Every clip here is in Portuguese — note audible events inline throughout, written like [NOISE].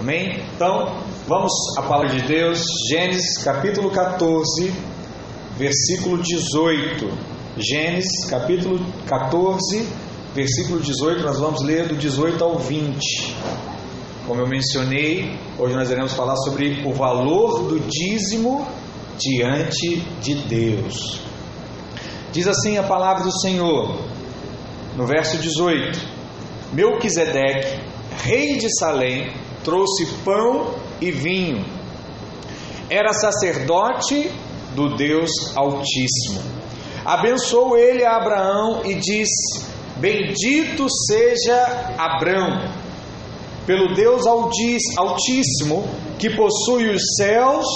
Amém? Então, vamos à palavra de Deus, Gênesis capítulo 14, versículo 18. Gênesis capítulo 14, versículo 18, nós vamos ler do 18 ao 20. Como eu mencionei, hoje nós iremos falar sobre o valor do dízimo diante de Deus. Diz assim a palavra do Senhor, no verso 18: Melquisedeque, rei de Salém, trouxe pão e vinho. Era sacerdote do Deus Altíssimo. Abençoou ele a Abraão e disse: Bendito seja Abraão, pelo Deus Altíssimo, que possui os céus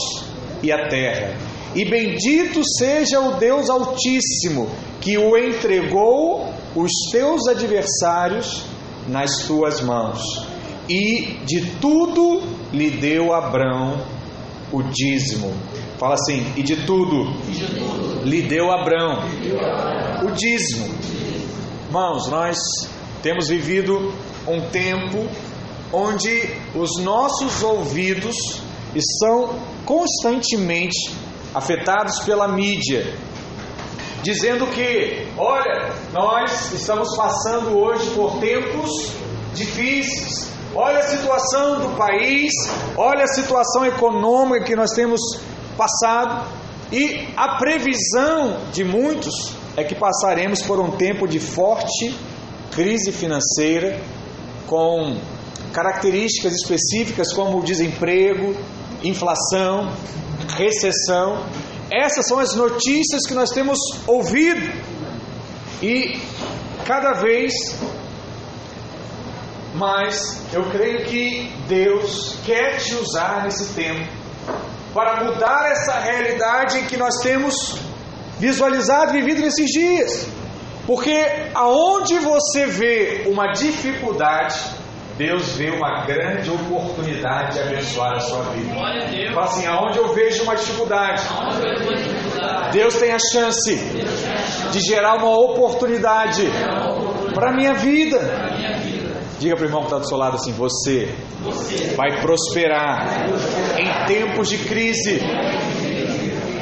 e a terra. E bendito seja o Deus Altíssimo, que o entregou os teus adversários nas tuas mãos. E de tudo lhe deu Abrão o dízimo. Fala assim, e de tudo, e de tudo. lhe deu Abrão o dízimo. Irmãos, nós temos vivido um tempo onde os nossos ouvidos estão constantemente afetados pela mídia, dizendo que, olha, nós estamos passando hoje por tempos difíceis. Olha a situação do país, olha a situação econômica que nós temos passado, e a previsão de muitos é que passaremos por um tempo de forte crise financeira, com características específicas como desemprego, inflação, recessão. Essas são as notícias que nós temos ouvido e cada vez mais eu creio que Deus quer te usar nesse tempo para mudar essa realidade que nós temos visualizado e vivido nesses dias. Porque aonde você vê uma dificuldade, Deus vê uma grande oportunidade de abençoar a sua vida. Fala assim, aonde eu vejo uma dificuldade, Deus tem a chance de gerar uma oportunidade para a minha vida. Diga para o irmão que está do seu lado assim: você vai prosperar em tempos de crise.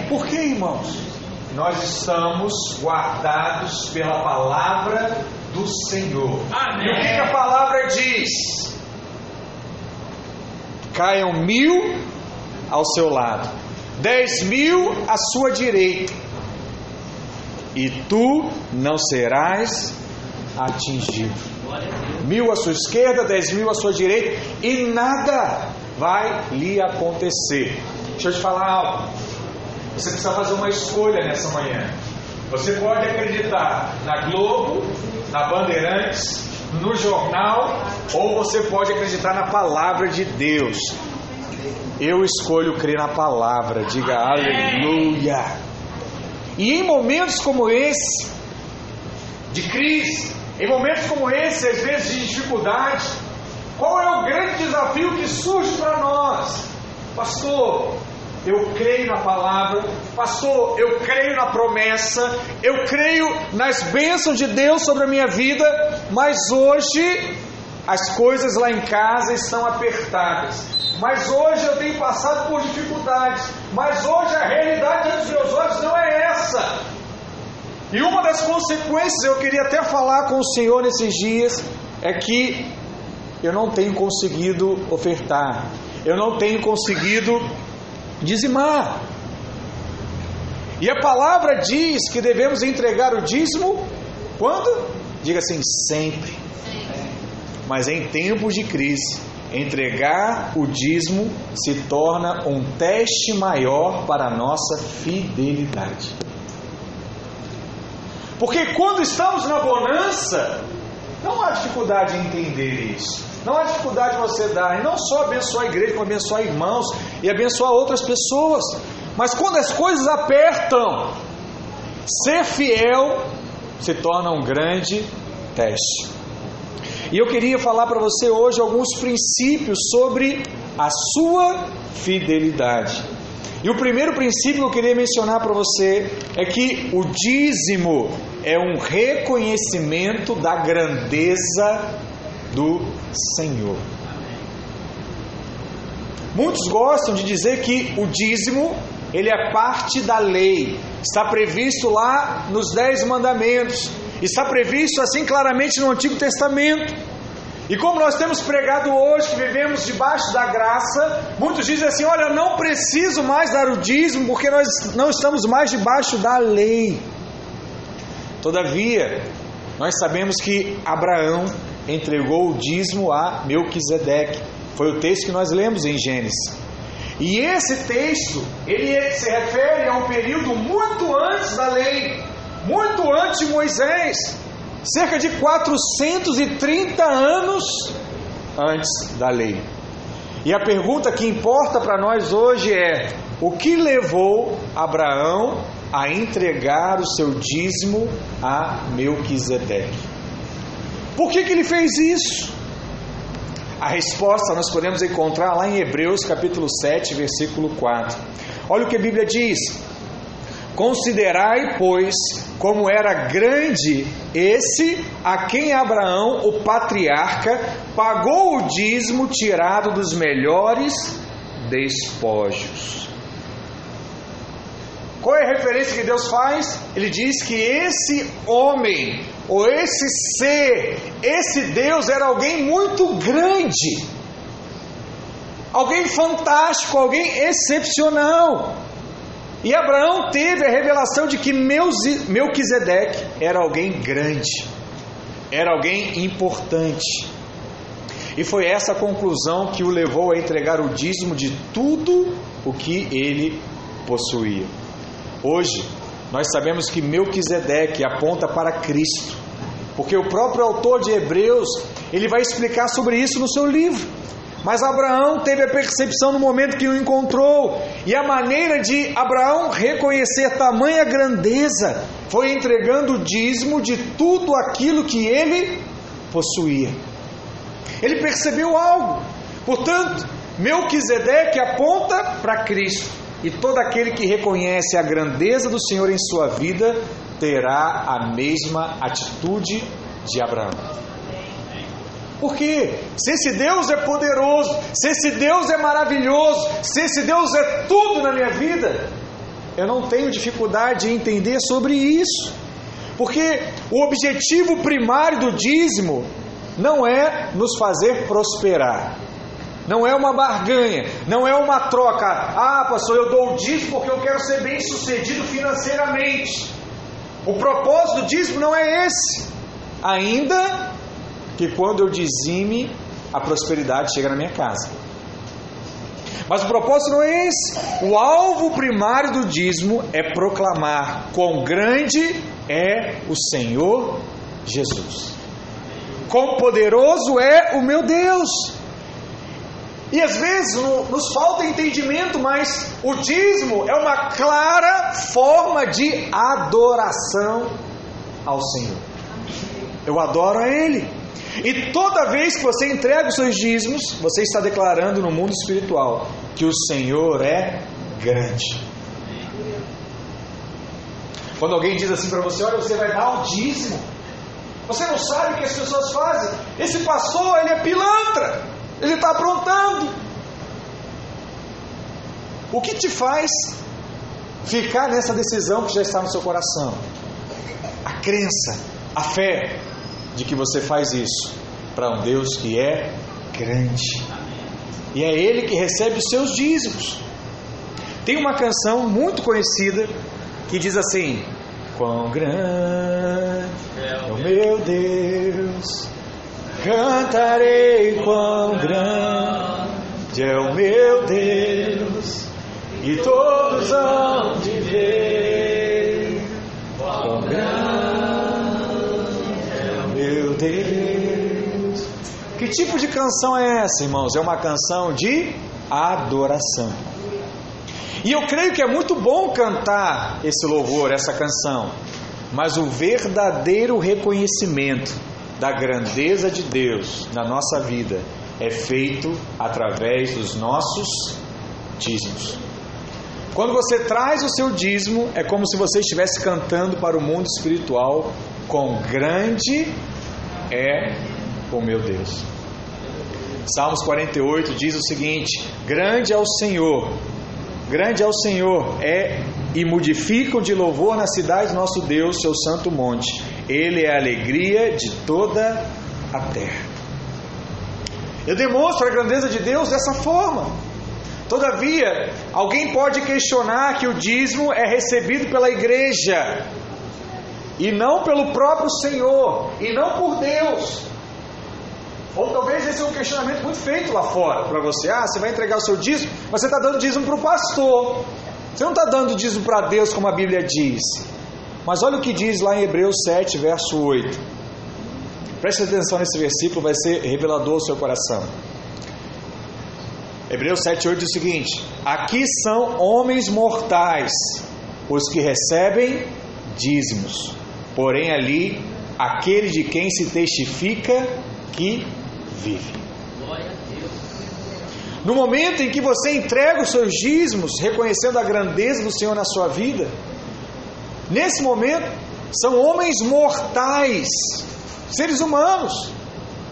Por que, irmãos? Nós estamos guardados pela palavra do Senhor. Amém. E o que, que a palavra diz? Caiam mil ao seu lado, dez mil à sua direita, e tu não serás atingido. Mil à sua esquerda, dez mil à sua direita, e nada vai lhe acontecer. Deixa eu te falar algo. Você precisa fazer uma escolha nessa manhã. Você pode acreditar na Globo, na Bandeirantes, no jornal, ou você pode acreditar na palavra de Deus. Eu escolho crer na palavra, diga aleluia. E em momentos como esse, de crise, em momentos como esse, às vezes de dificuldade, qual é o grande desafio que surge para nós? Pastor, eu creio na palavra, pastor, eu creio na promessa, eu creio nas bênçãos de Deus sobre a minha vida, mas hoje as coisas lá em casa estão apertadas. Mas hoje eu tenho passado por dificuldades, mas hoje a realidade dos meus olhos não é essa. E uma das consequências, eu queria até falar com o Senhor nesses dias, é que eu não tenho conseguido ofertar, eu não tenho conseguido dizimar. E a palavra diz que devemos entregar o dízimo quando? Diga assim, sempre. Mas em tempos de crise, entregar o dízimo se torna um teste maior para a nossa fidelidade. Porque quando estamos na bonança, não há dificuldade em entender isso. Não há dificuldade de você dar, e não só abençoar a igreja, como abençoar irmãos e abençoar outras pessoas. Mas quando as coisas apertam, ser fiel se torna um grande teste. E eu queria falar para você hoje alguns princípios sobre a sua fidelidade. E o primeiro princípio que eu queria mencionar para você é que o dízimo é um reconhecimento da grandeza do Senhor. Muitos gostam de dizer que o dízimo ele é parte da lei, está previsto lá nos Dez Mandamentos, está previsto assim claramente no Antigo Testamento. E como nós temos pregado hoje, que vivemos debaixo da graça, muitos dizem assim: olha, não preciso mais dar o dízimo porque nós não estamos mais debaixo da lei. Todavia, nós sabemos que Abraão entregou o dízimo a Melquisedeque. Foi o texto que nós lemos em Gênesis. E esse texto, ele se refere a um período muito antes da lei, muito antes de Moisés, cerca de 430 anos antes da lei. E a pergunta que importa para nós hoje é: o que levou Abraão a entregar o seu dízimo a Melquisedeque? Por que, que ele fez isso? A resposta nós podemos encontrar lá em Hebreus capítulo 7, versículo 4. Olha o que a Bíblia diz: Considerai, pois, como era grande esse a quem Abraão, o patriarca, pagou o dízimo tirado dos melhores despojos. Qual é a referência que Deus faz? Ele diz que esse homem, ou esse ser, esse Deus era alguém muito grande, alguém fantástico, alguém excepcional. E Abraão teve a revelação de que Melquisedeque era alguém grande, era alguém importante. E foi essa conclusão que o levou a entregar o dízimo de tudo o que ele possuía. Hoje, nós sabemos que Melquisedeque aponta para Cristo, porque o próprio autor de Hebreus, ele vai explicar sobre isso no seu livro. Mas Abraão teve a percepção no momento que o encontrou, e a maneira de Abraão reconhecer tamanha grandeza foi entregando o dízimo de tudo aquilo que ele possuía. Ele percebeu algo, portanto, Melquisedeque aponta para Cristo. E todo aquele que reconhece a grandeza do Senhor em sua vida terá a mesma atitude de Abraão. Porque se esse Deus é poderoso, se esse Deus é maravilhoso, se esse Deus é tudo na minha vida, eu não tenho dificuldade em entender sobre isso. Porque o objetivo primário do dízimo não é nos fazer prosperar, não é uma barganha, não é uma troca. Ah, pastor, eu dou o dízimo porque eu quero ser bem sucedido financeiramente. O propósito do dízimo não é esse. Ainda que quando eu dizime, a prosperidade chega na minha casa. Mas o propósito não é esse. O alvo primário do dízimo é proclamar quão grande é o Senhor Jesus. Quão poderoso é o meu Deus. E às vezes no, nos falta entendimento, mas o dízimo é uma clara forma de adoração ao Senhor. Eu adoro a Ele. E toda vez que você entrega os seus dízimos, você está declarando no mundo espiritual que o Senhor é grande. Quando alguém diz assim para você: Olha, você vai dar o dízimo. Você não sabe o que as pessoas fazem. Esse pastor, ele é pilantra. Ele está aprontando. O que te faz ficar nessa decisão que já está no seu coração? A crença, a fé de que você faz isso para um Deus que é grande. E é Ele que recebe os seus dízimos. Tem uma canção muito conhecida que diz assim: Quão grande é o meu Deus, Cantarei quão grande é o meu Deus, e todos hão de ver quão grande é o meu Deus. Que tipo de canção é essa, irmãos? É uma canção de adoração. E eu creio que é muito bom cantar esse louvor, essa canção, mas o verdadeiro reconhecimento da grandeza de Deus na nossa vida é feito através dos nossos dízimos. Quando você traz o seu dízimo, é como se você estivesse cantando para o mundo espiritual: Quão grande é o meu Deus. Salmos 48 diz o seguinte: Grande é o Senhor, grande é o Senhor, é e modificam de louvor na cidade nosso Deus, seu santo monte. Ele é a alegria de toda a terra. Eu demonstro a grandeza de Deus dessa forma. Todavia, alguém pode questionar que o dízimo é recebido pela igreja e não pelo próprio Senhor e não por Deus. Ou talvez esse é um questionamento muito feito lá fora para você. Ah, você vai entregar o seu dízimo, mas você está dando dízimo para o pastor. Você não está dando dízimo para Deus, como a Bíblia diz. Mas olha o que diz lá em Hebreus 7, verso 8. Preste atenção nesse versículo, vai ser revelador ao seu coração. Hebreus 7, 8 diz o seguinte: Aqui são homens mortais, os que recebem dízimos, porém ali aquele de quem se testifica que vive. No momento em que você entrega os seus dízimos, reconhecendo a grandeza do Senhor na sua vida, nesse momento são homens mortais, seres humanos.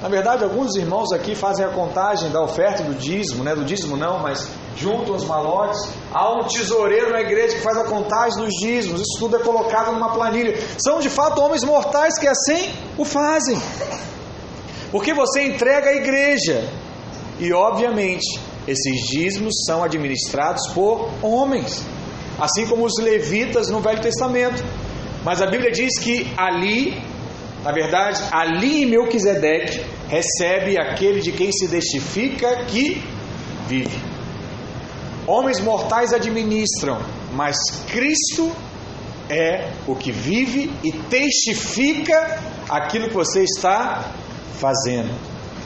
Na verdade, alguns irmãos aqui fazem a contagem da oferta do dízimo, né? Do dízimo não, mas juntam os malotes. Há um tesoureiro na igreja que faz a contagem dos dízimos. Isso tudo é colocado numa planilha. São de fato homens mortais que assim o fazem. Porque você entrega à igreja. E obviamente, esses dízimos são administrados por homens, assim como os levitas no Velho Testamento. Mas a Bíblia diz que ali na verdade, ali em Melquisedeque recebe aquele de quem se testifica que vive. Homens mortais administram, mas Cristo é o que vive e testifica aquilo que você está fazendo.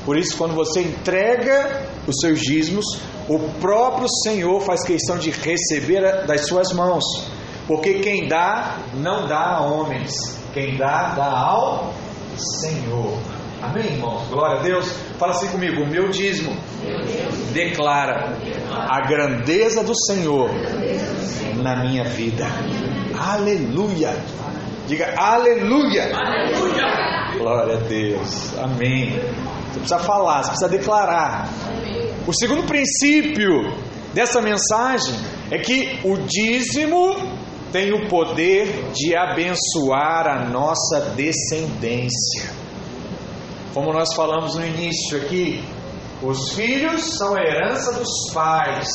Por isso, quando você entrega os seus dízimos, o próprio Senhor faz questão de receber das suas mãos, porque quem dá, não dá a homens, quem dá, dá ao Senhor. Amém, irmãos? Glória a Deus. Fala assim comigo: o meu dízimo declara a grandeza do Senhor na minha vida. Aleluia. Diga aleluia. aleluia. Glória a Deus. Amém. Você precisa falar, você precisa declarar. O segundo princípio dessa mensagem é que o dízimo tem o poder de abençoar a nossa descendência. Como nós falamos no início aqui, os filhos são a herança dos pais.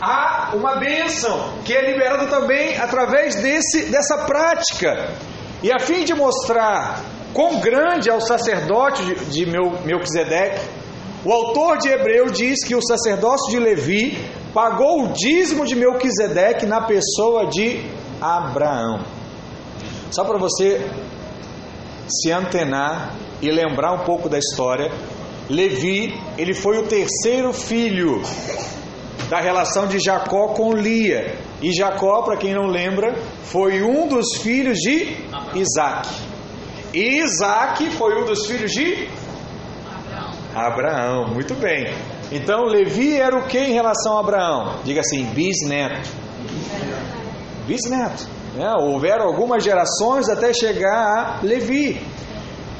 Há uma bênção que é liberada também através desse, dessa prática. E a fim de mostrar quão grande é o sacerdote de, de Melquisedeque, o autor de Hebreu diz que o sacerdócio de Levi pagou o dízimo de Melquisedeque na pessoa de Abraão. Só para você se antenar e lembrar um pouco da história, Levi, ele foi o terceiro filho da relação de Jacó com Lia. E Jacó, para quem não lembra, foi um dos filhos de Isaac. E Isaac foi um dos filhos de Abraão. Muito bem. Então Levi era o que em relação a Abraão? Diga assim, bisneto bisneto. Né? Houveram algumas gerações até chegar a Levi.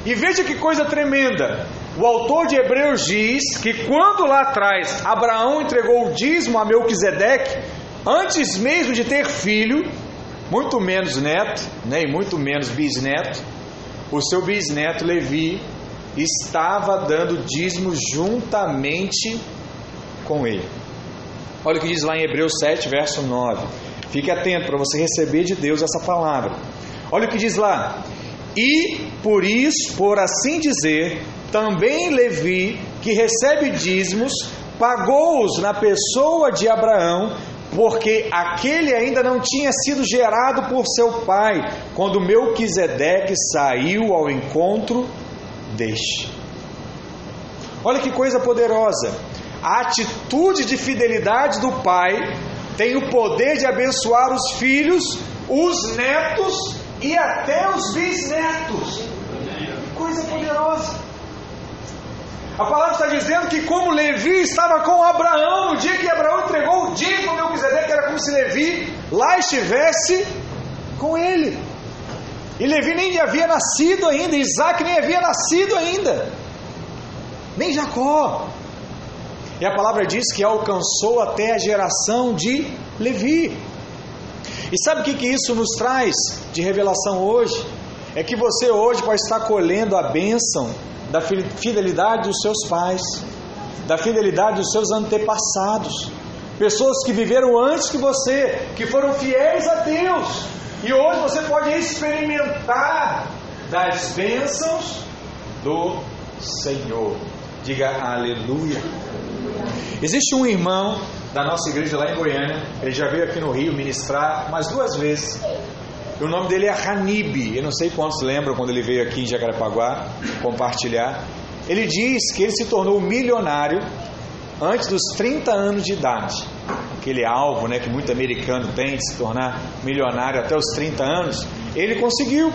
E veja que coisa tremenda. O autor de Hebreus diz que quando lá atrás Abraão entregou o dízimo a Melquisedeque, antes mesmo de ter filho, muito menos neto, nem né, muito menos bisneto, o seu bisneto Levi estava dando dízimo juntamente com ele. Olha o que diz lá em Hebreus 7, verso 9. Fique atento para você receber de Deus essa palavra. Olha o que diz lá. E por isso, por assim dizer, também Levi, que recebe dízimos, pagou-os na pessoa de Abraão, porque aquele ainda não tinha sido gerado por seu pai, quando Melquisedeque saiu ao encontro deste. Olha que coisa poderosa! A atitude de fidelidade do pai tem o poder de abençoar os filhos, os netos e até os bisnetos. Que coisa poderosa. A palavra está dizendo que como Levi estava com Abraão, no dia que Abraão entregou o dízimo ao Melquisedeque, era como se Levi lá estivesse com ele. E Levi nem havia nascido ainda, Isaac nem havia nascido ainda, nem Jacó. E a palavra diz que alcançou até a geração de Levi. E sabe o que, que isso nos traz de revelação hoje? É que você hoje pode estar colhendo a bênção da fidelidade dos seus pais, da fidelidade dos seus antepassados, pessoas que viveram antes que você, que foram fiéis a Deus, e hoje você pode experimentar das bênçãos do Senhor. Diga aleluia. Existe um irmão da nossa igreja lá em Goiânia, ele já veio aqui no Rio ministrar mais duas vezes. O nome dele é Hanib. Eu não sei quantos lembram quando ele veio aqui em Jacarepaguá compartilhar. Ele diz que ele se tornou milionário antes dos 30 anos de idade. Aquele alvo né, que muito americano tem de se tornar milionário até os 30 anos. Ele conseguiu.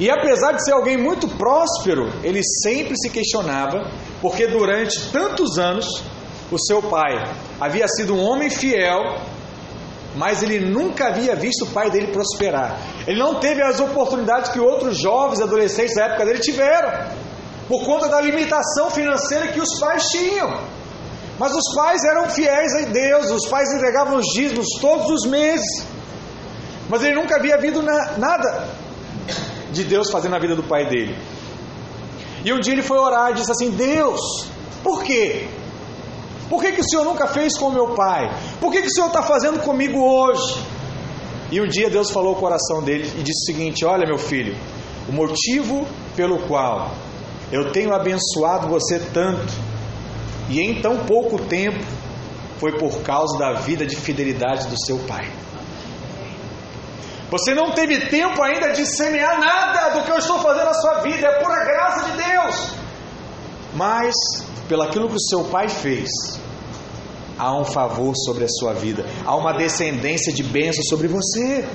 E apesar de ser alguém muito próspero, ele sempre se questionava, porque durante tantos anos o seu pai havia sido um homem fiel, mas ele nunca havia visto o pai dele prosperar. Ele não teve as oportunidades que outros jovens, adolescentes da época dele tiveram, por conta da limitação financeira que os pais tinham. Mas os pais eram fiéis a Deus, os pais entregavam os dízimos todos os meses. Mas ele nunca havia visto nada de Deus fazendo na vida do pai dele. E um dia ele foi orar e disse assim: Deus, por quê? Por que, que o Senhor nunca fez com meu pai? Por que, que o Senhor está fazendo comigo hoje? E um dia Deus falou ao coração dele e disse o seguinte: Olha, meu filho, o motivo pelo qual eu tenho abençoado você tanto e em tão pouco tempo foi por causa da vida de fidelidade do seu pai. Você não teve tempo ainda de semear nada do que eu estou fazendo na sua vida, é pura graça de Deus. Mas, pelaquilo que o seu pai fez, há um favor sobre a sua vida, há uma descendência de bênção sobre você.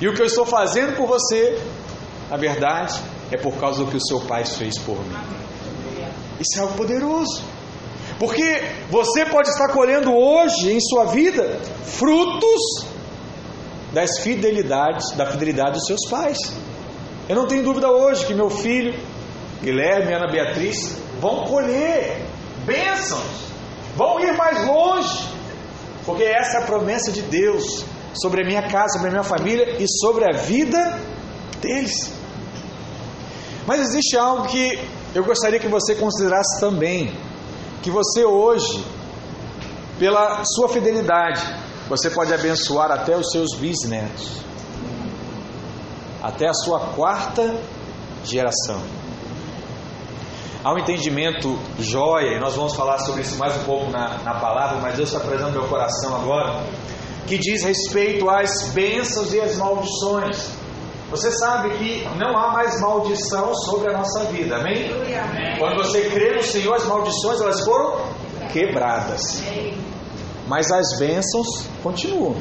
E o que eu estou fazendo por você, na verdade, é por causa do que o seu pai fez por mim. Isso é algo poderoso. Porque você pode estar colhendo hoje em sua vida frutos das fidelidades, da fidelidade dos seus pais. Eu não tenho dúvida hoje que meu filho, Guilherme e Ana Beatriz, vão colher bênçãos, vão ir mais longe, porque essa é a promessa de Deus sobre a minha casa, sobre a minha família e sobre a vida deles. Mas existe algo que eu gostaria que você considerasse também, que você hoje, pela sua fidelidade, você pode abençoar até os seus bisnetos, até a sua quarta geração. Há um entendimento joia, e nós vamos falar sobre isso mais um pouco na, na palavra, mas Deus está trazendo meu coração agora, que diz respeito às bênçãos e às maldições. Você sabe que não há mais maldição sobre a nossa vida, amém? amém. Quando você crê no Senhor, as maldições elas foram quebradas. Mas as bênçãos continuam.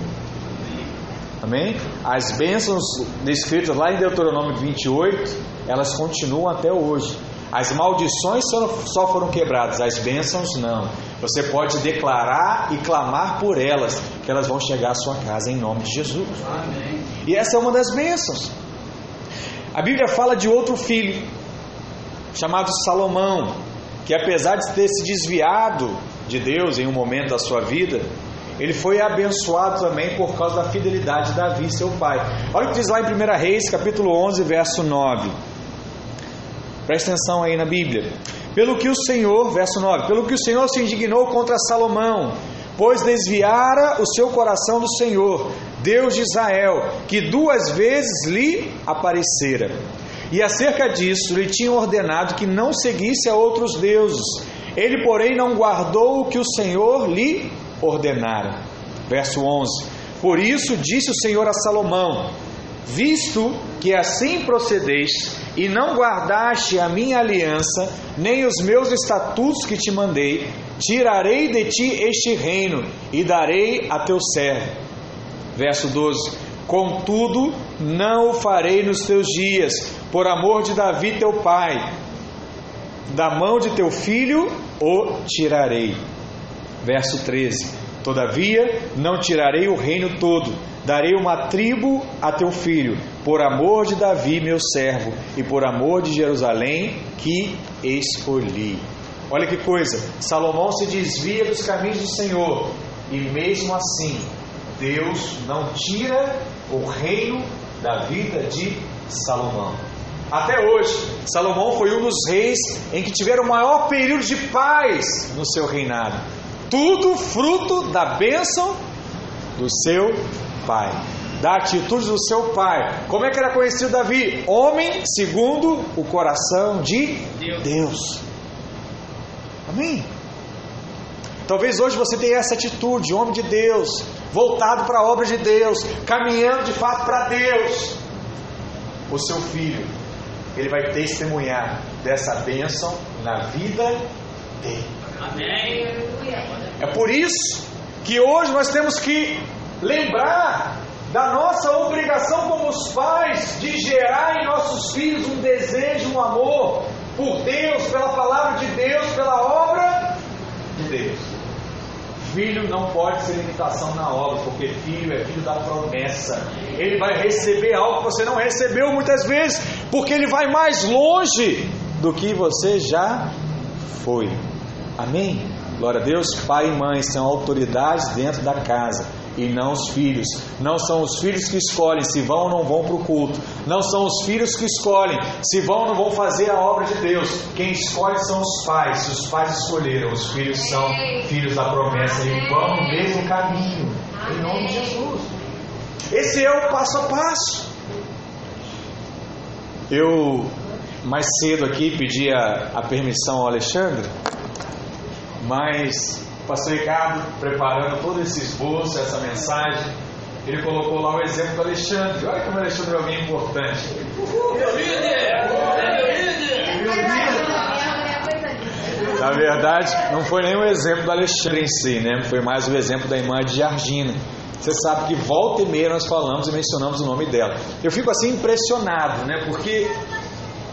Amém? As bênçãos descritas lá em Deuteronômio 28, elas continuam até hoje. As maldições só foram quebradas, as bênçãos não. Você pode declarar e clamar por elas, que elas vão chegar à sua casa em nome de Jesus. Amém. E essa é uma das bênçãos. A Bíblia fala de outro filho, chamado Salomão, que apesar de ter se desviado de Deus em um momento da sua vida, ele foi abençoado também por causa da fidelidade de Davi, seu pai. Olha o que diz lá em 1 Reis, capítulo 11, verso 9. Presta atenção aí na Bíblia. Pelo que o Senhor, verso 9, pelo que o Senhor se indignou contra Salomão, pois desviara o seu coração do Senhor, Deus de Israel, que duas vezes lhe aparecera. E acerca disso lhe tinha ordenado que não seguisse a outros deuses, ele, porém, não guardou o que o Senhor lhe ordenara. Verso 11: Por isso disse o Senhor a Salomão: Visto que assim procedeste e não guardaste a minha aliança, nem os meus estatutos que te mandei, tirarei de ti este reino e darei a teu servo. Verso 12: Contudo, não o farei nos teus dias, por amor de Davi teu pai, da mão de teu filho o tirarei. Verso 13: Todavia não tirarei o reino todo, darei uma tribo a teu filho, por amor de Davi, meu servo, e por amor de Jerusalém que escolhi. Olha que coisa, Salomão se desvia dos caminhos do Senhor, e mesmo assim, Deus não tira o reino da vida de Salomão. Até hoje, Salomão foi um dos reis em que tiveram o maior período de paz no seu reinado. Tudo fruto da bênção do seu pai, da atitude do seu pai. Como é que era conhecido Davi? Homem segundo o coração de Deus. Deus. Amém? Talvez hoje você tenha essa atitude, homem de Deus, voltado para a obra de Deus, caminhando de fato para Deus. O seu filho, ele vai testemunhar dessa bênção na vida dele. Amém. É por isso que hoje nós temos que lembrar da nossa obrigação como os pais de gerar em nossos filhos um desejo, um amor por Deus, pela palavra de Deus, pela obra de Deus. Filho não pode ser limitação na obra, porque filho é filho da promessa. Ele vai receber algo que você não recebeu muitas vezes, porque ele vai mais longe do que você já foi. Amém? Glória a Deus, pai e mãe são autoridades dentro da casa e não os filhos. Não são os filhos que escolhem se vão ou não vão para o culto. Não são os filhos que escolhem se vão ou não vão fazer a obra de Deus. Quem escolhe são os pais. Se os pais escolheram, os filhos são filhos da promessa e vão no mesmo caminho. Em nome de Jesus. Esse é o passo a passo. Eu mais cedo aqui pedi a, a permissão ao Alexandre, mas pastor Ricardo, preparando todo esse esboço, essa mensagem, ele colocou lá o exemplo do Alexandre. Olha como o Alexandre é alguém importante. Meu líder! Meu líder! Na verdade, não foi nem o exemplo do Alexandre em si, né? Foi mais o exemplo da irmã de Argina. Você sabe que volta e meia nós falamos e mencionamos o nome dela. Eu fico assim impressionado, né? Porque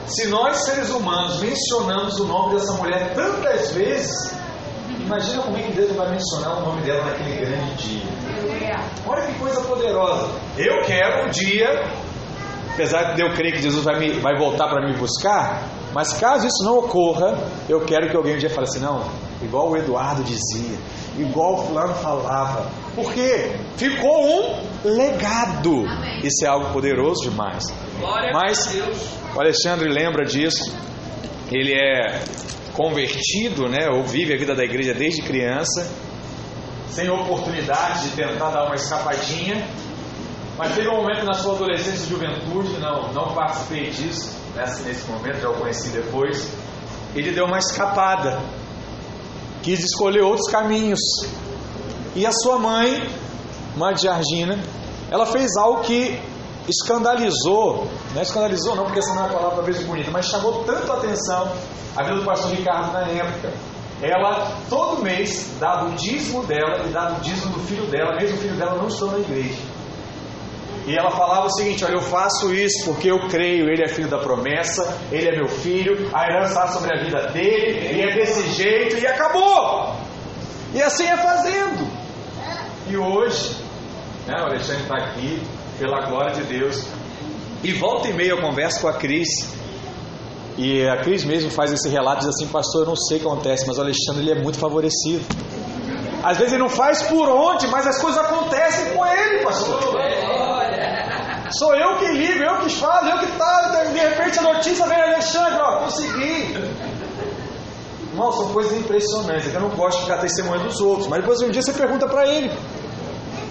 se nós seres humanos mencionamos o nome dessa mulher tantas vezes, Imagina como é que Deus vai mencionar o nome dela naquele grande dia. Olha que coisa poderosa. Eu quero um dia, apesar de eu crer que Jesus vai, me, vai voltar para me buscar, mas caso isso não ocorra, eu quero que alguém um dia fale assim: não, igual o Eduardo dizia, igual o Fulano falava. Porque ficou um legado. Amém. Isso é algo poderoso demais. Glória mas o Alexandre lembra disso. Ele é convertido, né, ou vive a vida da igreja desde criança, sem oportunidade de tentar dar uma escapadinha, mas teve um momento na sua adolescência e juventude, não, não participei disso, nesse, nesse momento, já o conheci depois, ele deu uma escapada, quis escolher outros caminhos, e a sua mãe, mãe de Argina, ela fez algo que escandalizou, não é escandalizou não, porque essa não é uma palavra talvez bonita, mas chamou tanto a atenção a vida do pastor Ricardo na época. Ela todo mês dava o dízimo dela e dava o dízimo do filho dela, mesmo o filho dela não estando na igreja. E ela falava o seguinte: Olha, eu faço isso porque eu creio, ele é filho da promessa, ele é meu filho, a herança está sobre a vida dele, e é desse jeito, e acabou. E assim é fazendo. E hoje, né, o Alexandre está aqui, pela glória de Deus, e volta e meia eu converso com a Cris, e a Cris mesmo faz esse relato, diz assim, pastor, eu não sei o que acontece, mas o Alexandre ele é muito favorecido. Às vezes ele não faz por onde, mas as coisas acontecem com ele, pastor. Sou eu que ligo, eu que falo, eu que falo, de repente a notícia vem, Alexandre, ó, consegui. Irmão, são coisas impressionantes, é eu não gosto de ficar testemunhando dos outros, mas depois um dia você pergunta para ele.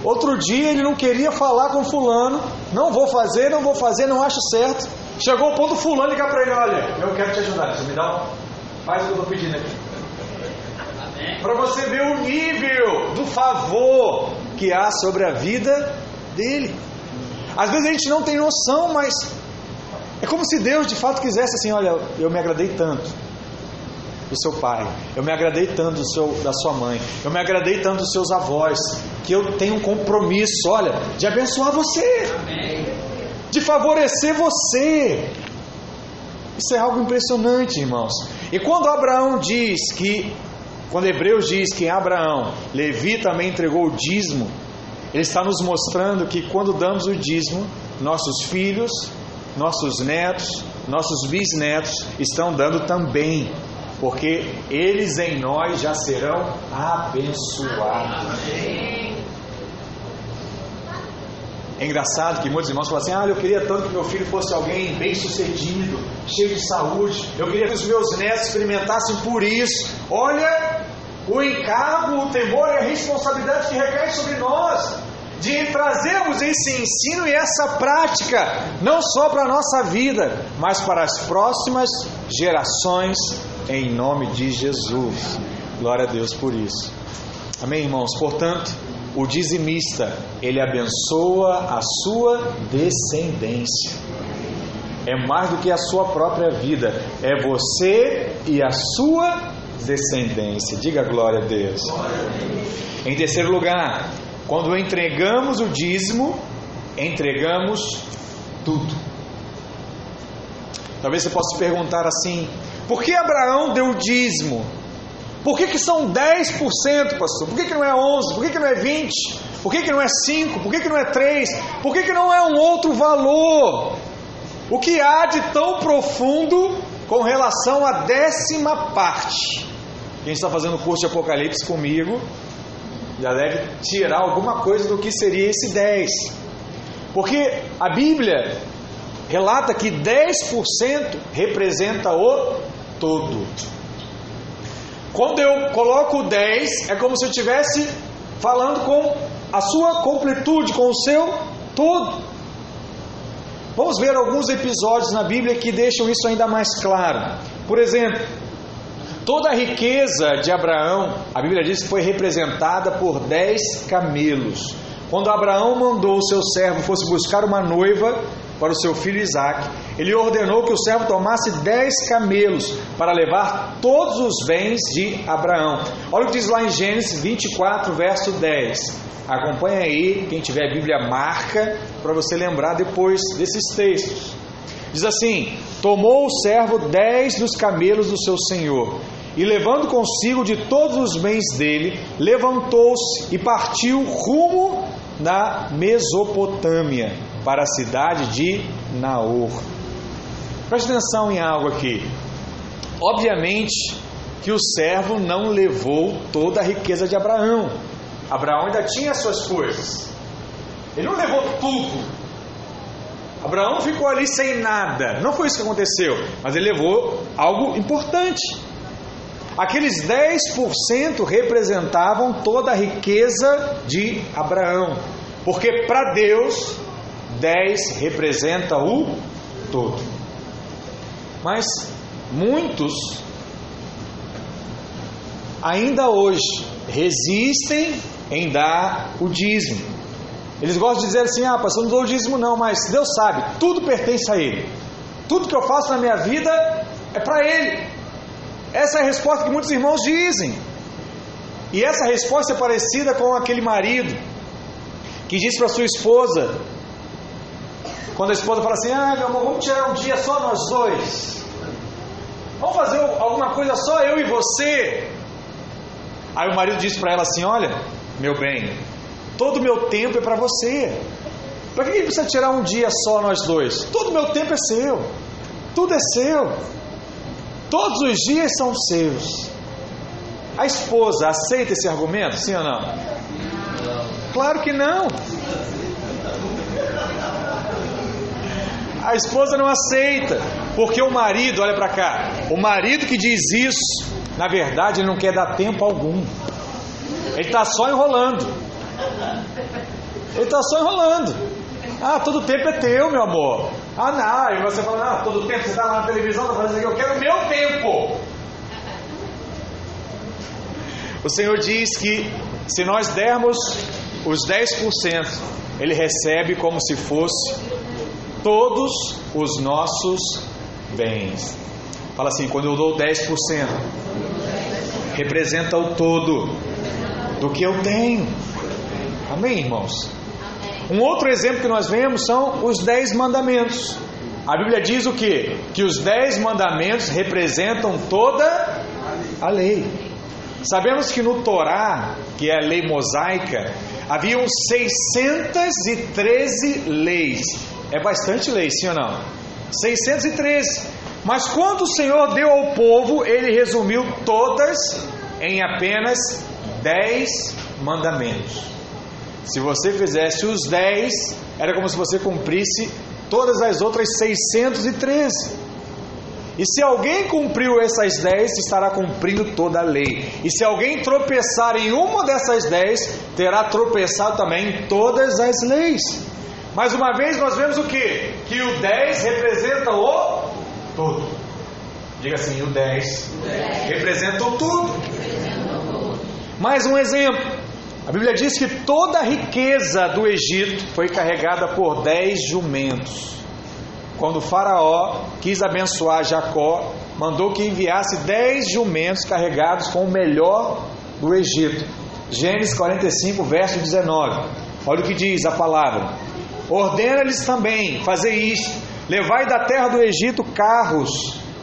Outro dia ele não queria falar com fulano, não vou fazer, não vou fazer, não acho certo. Chegou o ponto fulano ligar para ele, olha, eu quero te ajudar, você me dá um... Faz o que eu estou pedindo aqui. Para você ver o nível do favor que há sobre a vida dele. Às vezes a gente não tem noção, mas é como se Deus de fato quisesse assim, olha, eu me agradei tanto do seu pai, eu me agradei tanto do seu, da sua mãe, eu me agradei tanto dos seus avós, que eu tenho um compromisso, olha, de abençoar você. Amém de favorecer você. Isso é algo impressionante, irmãos. E quando Abraão diz que, quando Hebreus diz que Abraão, Levi também entregou o dízimo, ele está nos mostrando que quando damos o dízimo, nossos filhos, nossos netos, nossos bisnetos estão dando também. Porque eles em nós já serão abençoados. É engraçado que muitos irmãos falam assim: Ah, eu queria tanto que meu filho fosse alguém bem sucedido, cheio de saúde. Eu queria que os meus netos experimentassem por isso. Olha o encargo, o temor e a responsabilidade que recai sobre nós de trazermos esse ensino e essa prática, não só para a nossa vida, mas para as próximas gerações, em nome de Jesus. Glória a Deus por isso. Amém, irmãos? Portanto, o dizimista, ele abençoa a sua descendência. É mais do que a sua própria vida, é você e a sua descendência. Diga glória a Deus. Em terceiro lugar, quando entregamos o dízimo, entregamos tudo. Talvez você possa perguntar assim: por que Abraão deu o dízimo? Por que, que são 10%, pastor? Por que, que não é 11%? Por que, que não é 20%? Por que, que não é 5%? Por que, que não é 3%? Por que, que não é um outro valor? O que há de tão profundo com relação à décima parte? Quem está fazendo o curso de Apocalipse comigo já deve tirar alguma coisa do que seria esse 10%. Porque a Bíblia relata que 10% representa o todo. Quando eu coloco o 10, é como se eu estivesse falando com a sua completude, com o seu todo. Vamos ver alguns episódios na Bíblia que deixam isso ainda mais claro. Por exemplo, toda a riqueza de Abraão, a Bíblia diz que foi representada por 10 camelos. Quando Abraão mandou o seu servo fosse buscar uma noiva para o seu filho Isaque, ele ordenou que o servo tomasse dez camelos para levar todos os bens de Abraão. Olha o que diz lá em Gênesis 24, verso 10. Acompanha aí, quem tiver a Bíblia marca, para você lembrar depois desses textos. Diz assim: Tomou o servo dez dos camelos do seu senhor, e levando consigo de todos os bens dele, levantou-se e partiu rumo na Mesopotâmia, para a cidade de Naor. Preste atenção em algo aqui. Obviamente que o servo não levou toda a riqueza de Abraão. Abraão ainda tinha as suas coisas. Ele não levou tudo. Abraão ficou ali sem nada. Não foi isso que aconteceu, mas ele levou algo importante. Aqueles 10% representavam toda a riqueza de Abraão, porque para Deus 10 representa o todo. Mas muitos ainda hoje resistem em dar o dízimo. Eles gostam de dizer assim: ah, pastor, não dou o dízimo não, mas Deus sabe, tudo pertence a Ele. Tudo que eu faço na minha vida é para Ele. Essa é a resposta que muitos irmãos dizem. E essa resposta é parecida com aquele marido que diz para sua esposa, quando a esposa fala assim: Ah, meu amor, vamos tirar um dia só nós dois. Vamos fazer alguma coisa só eu e você. Aí o marido diz para ela assim: Olha, meu bem, todo o meu tempo é para você. Para que precisa tirar um dia só nós dois? Todo o meu tempo é seu. Tudo é seu. Todos os dias são seus. A esposa aceita esse argumento, sim ou não? Claro que não. A esposa não aceita, porque o marido, olha para cá, o marido que diz isso, na verdade, ele não quer dar tempo algum. Ele está só enrolando. Ele está só enrolando. Ah, todo tempo é teu, meu amor. Ah, não. E você fala, ah, todo tempo você está lá na televisão, está fazendo eu quero o meu tempo. O Senhor diz que se nós dermos os 10%, Ele recebe como se fosse todos os nossos bens. Fala assim: quando eu dou 10%, representa o todo do que eu tenho. Amém, irmãos? Um outro exemplo que nós vemos são os dez mandamentos. A Bíblia diz o que? Que os dez mandamentos representam toda a lei. Sabemos que no Torá, que é a lei mosaica, haviam 613 leis. É bastante lei, sim ou não? 613. Mas quando o Senhor deu ao povo, ele resumiu todas em apenas dez mandamentos. Se você fizesse os dez, era como se você cumprisse todas as outras 613. E se alguém cumpriu essas dez, estará cumprindo toda a lei. E se alguém tropeçar em uma dessas dez, terá tropeçado também em todas as leis. Mais uma vez nós vemos o que? Que o 10 representa o todo. Diga assim, o 10, representa o tudo. Mais um exemplo. A Bíblia diz que toda a riqueza do Egito foi carregada por dez jumentos. Quando Faraó quis abençoar Jacó, mandou que enviasse dez jumentos carregados com o melhor do Egito. Gênesis 45, verso 19. Olha o que diz a palavra: Ordena-lhes também fazer isto: levai da terra do Egito carros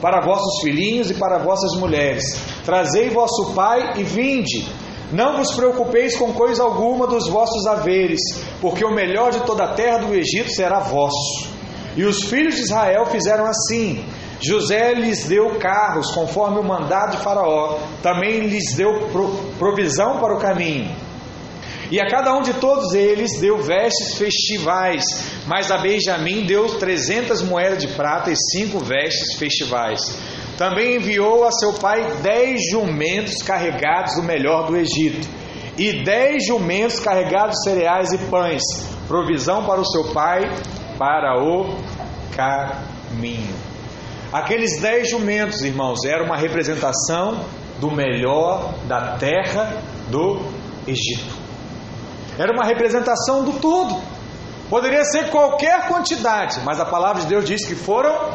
para vossos filhinhos e para vossas mulheres. Trazei vosso pai e vinde. Não vos preocupeis com coisa alguma dos vossos haveres, porque o melhor de toda a terra do Egito será vosso. E os filhos de Israel fizeram assim. José lhes deu carros, conforme o mandado de Faraó, também lhes deu provisão para o caminho. E a cada um de todos eles deu vestes festivais, mas a Benjamim deu trezentas moedas de prata e cinco vestes festivais. Também enviou a seu pai dez jumentos carregados do melhor do Egito, e dez jumentos carregados de cereais e pães, provisão para o seu pai, para o caminho. Aqueles dez jumentos, irmãos, era uma representação do melhor da terra do Egito. Era uma representação do todo. Poderia ser qualquer quantidade, mas a palavra de Deus diz que foram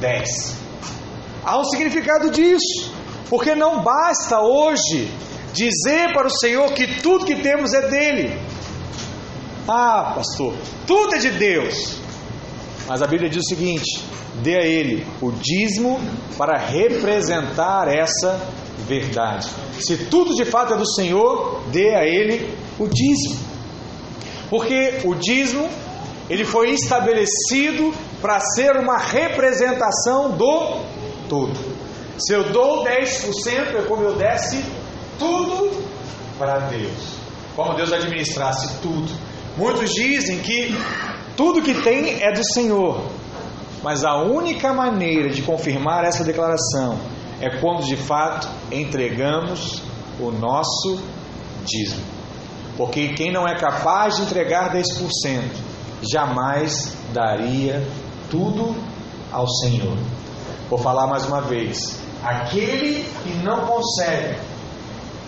dez. Há um significado disso, porque não basta hoje dizer para o Senhor que tudo que temos é dele. Ah, pastor, tudo é de Deus. Mas a Bíblia diz o seguinte: dê a ele o dízimo para representar essa verdade. Se tudo de fato é do Senhor, dê a ele o dízimo. Porque o dízimo ele foi estabelecido para ser uma representação do todo. Se eu dou 10%, é como eu desse tudo para Deus. Como Deus administrasse tudo. Muitos dizem que tudo que tem é do Senhor. Mas a única maneira de confirmar essa declaração é quando de fato entregamos o nosso dízimo. Porque quem não é capaz de entregar 10%, jamais daria tudo ao Senhor. Vou falar mais uma vez. Aquele que não consegue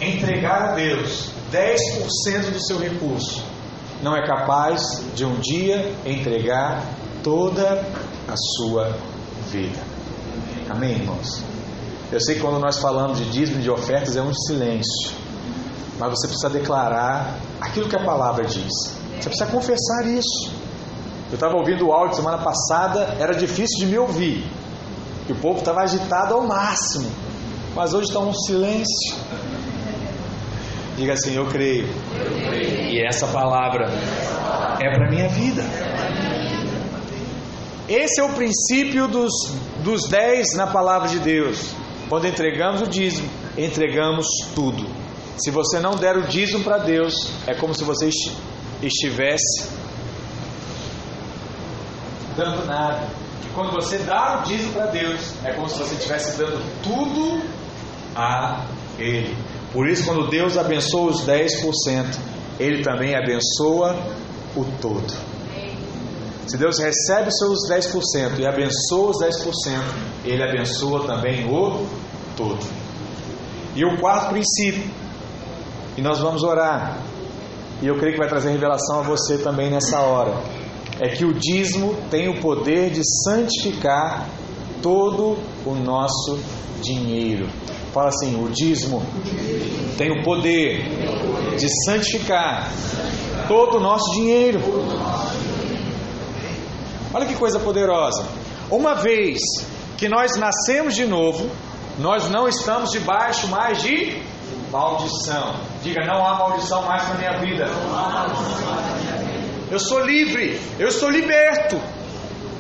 entregar a Deus 10% do seu recurso, não é capaz de um dia entregar toda a sua vida. Amém, irmãos? Eu sei que quando nós falamos de dízimo e de ofertas é um silêncio, mas você precisa declarar aquilo que a palavra diz. Você precisa confessar isso. Eu estava ouvindo o áudio semana passada, era difícil de me ouvir, que o povo estava agitado ao máximo, mas hoje está um silêncio. Diga assim: Eu creio. E essa palavra é para minha vida. Esse é o princípio dos, dos dez na palavra de Deus. Quando entregamos o dízimo, entregamos tudo. Se você não der o dízimo para Deus, é como se você estivesse dando nada. Quando você dá o dízimo para Deus, é como se você estivesse dando tudo a Ele. Por isso, quando Deus abençoa os 10%, Ele também abençoa o todo. Se Deus recebe os seus 10% e abençoa os 10%, Ele abençoa também o todo. E o quarto princípio, e nós vamos orar, e eu creio que vai trazer revelação a você também nessa hora, é que o dízimo tem o poder de santificar todo o nosso dinheiro. Fala assim: o dízimo tem o poder de santificar todo o nosso dinheiro. Olha que coisa poderosa. Uma vez que nós nascemos de novo, nós não estamos debaixo mais de maldição. Diga, não há maldição mais na minha vida. Eu sou livre, eu estou liberto.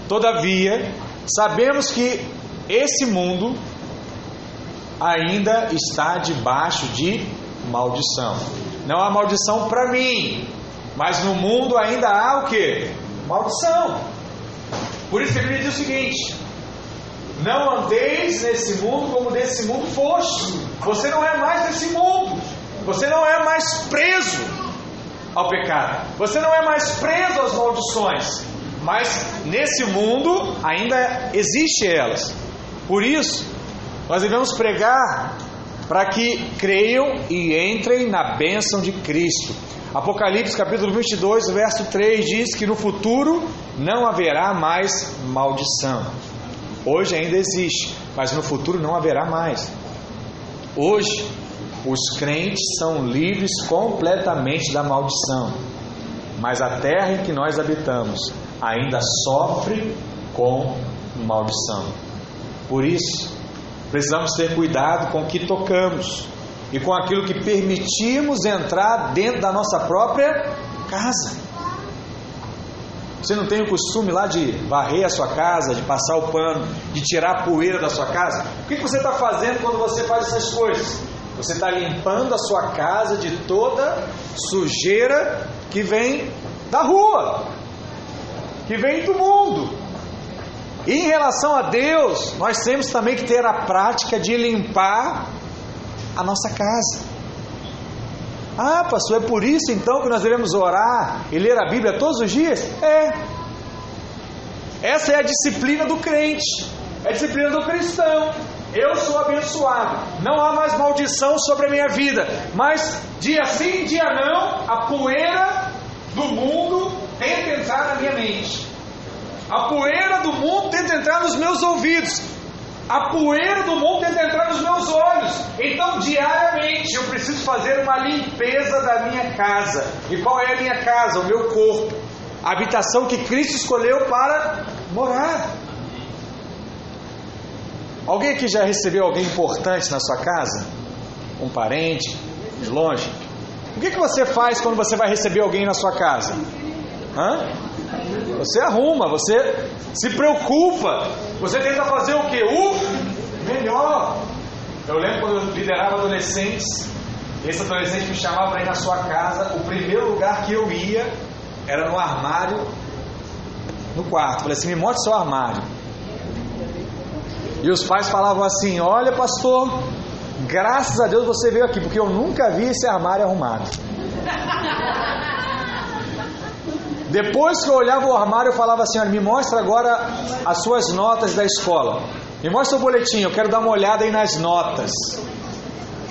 Todavia, sabemos que esse mundo ainda está debaixo de maldição. Não há maldição para mim, mas no mundo ainda há o que? Maldição. Por isso que ele diz o seguinte: Não andeis nesse mundo como desse mundo foste. Você não é mais desse mundo. Você não é mais preso ao pecado. Você não é mais preso às maldições. Mas nesse mundo ainda existe elas. Por isso, nós devemos pregar para que creiam e entrem na bênção de Cristo. Apocalipse capítulo 22, verso 3 diz que no futuro não haverá mais maldição. Hoje ainda existe, mas no futuro não haverá mais. Hoje, os crentes são livres completamente da maldição, mas a terra em que nós habitamos ainda sofre com maldição. Por isso, precisamos ter cuidado com o que tocamos e com aquilo que permitimos entrar dentro da nossa própria casa. Você não tem o costume lá de varrer a sua casa, de passar o pano, de tirar a poeira da sua casa? O que você está fazendo quando você faz essas coisas? Você está limpando a sua casa de toda sujeira que vem da rua, que vem do mundo. E em relação a Deus, nós temos também que ter a prática de limpar a nossa casa. Ah, pastor, é por isso então que nós devemos orar e ler a Bíblia todos os dias? É. Essa é a disciplina do crente, é a disciplina do cristão. Eu sou abençoado, não há mais maldição sobre a minha vida, mas dia sim, dia não, a poeira do mundo tenta entrar na minha mente, a poeira do mundo tenta entrar nos meus ouvidos, a poeira do mundo tenta entrar nos meus olhos. Então, diariamente, eu preciso fazer uma limpeza da minha casa. E qual é a minha casa? O meu corpo. A habitação que Cristo escolheu para morar. Alguém aqui já recebeu alguém importante na sua casa? Um parente, de longe? O que, que você faz quando você vai receber alguém na sua casa? Hã? Você arruma, você se preocupa, você tenta fazer o que? O melhor. Eu lembro quando eu liderava adolescentes, esse adolescente me chamava para ir na sua casa, o primeiro lugar que eu ia era no armário, no quarto. falei assim: me mostre seu armário. E os pais falavam assim: Olha, pastor, graças a Deus você veio aqui, porque eu nunca vi esse armário arrumado. [LAUGHS] Depois que eu olhava o armário, eu falava assim: olha, me mostra agora as suas notas da escola. Me mostra o boletim, eu quero dar uma olhada aí nas notas.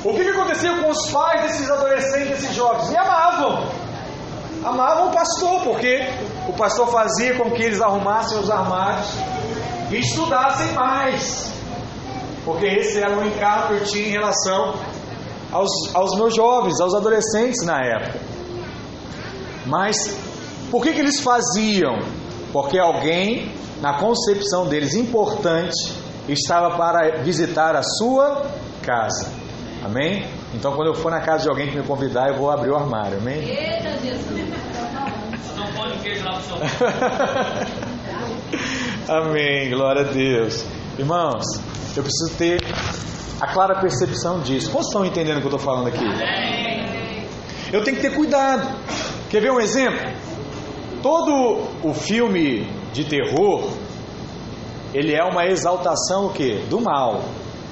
O que, que acontecia com os pais desses adolescentes, desses jovens? Me amavam. Amavam o pastor, porque o pastor fazia com que eles arrumassem os armários estudassem mais. Porque esse era o encargo que eu tinha em relação aos, aos meus jovens, aos adolescentes na época. Mas por que, que eles faziam? Porque alguém, na concepção deles importante, estava para visitar a sua casa. Amém? Então, quando eu for na casa de alguém que me convidar, eu vou abrir o armário. Amém? Eita, Jesus! Não pode queijo lá pro [LAUGHS] [LAUGHS] Amém, glória a Deus. Irmãos, eu preciso ter a clara percepção disso. Como estão entendendo o que eu estou falando aqui? Eu tenho que ter cuidado. Quer ver um exemplo? Todo o filme de terror, ele é uma exaltação o quê? Do mal.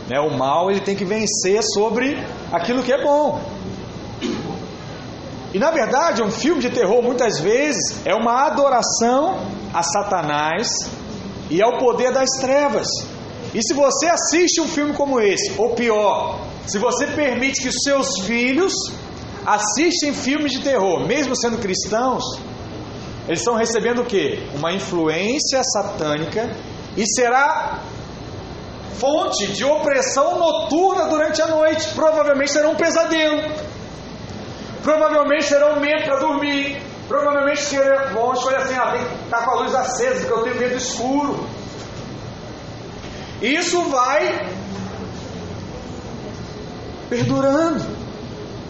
Né? O mal ele tem que vencer sobre aquilo que é bom. E na verdade, um filme de terror muitas vezes é uma adoração a Satanás e ao poder das trevas. E se você assiste um filme como esse, ou pior, se você permite que seus filhos assistem filmes de terror, mesmo sendo cristãos, eles estão recebendo o que? Uma influência satânica e será fonte de opressão noturna durante a noite. Provavelmente será um pesadelo. Provavelmente serão medo para dormir. Provavelmente vão escolher assim: ah, tem que estar com a luz acesa, porque eu tenho medo escuro. Isso vai perdurando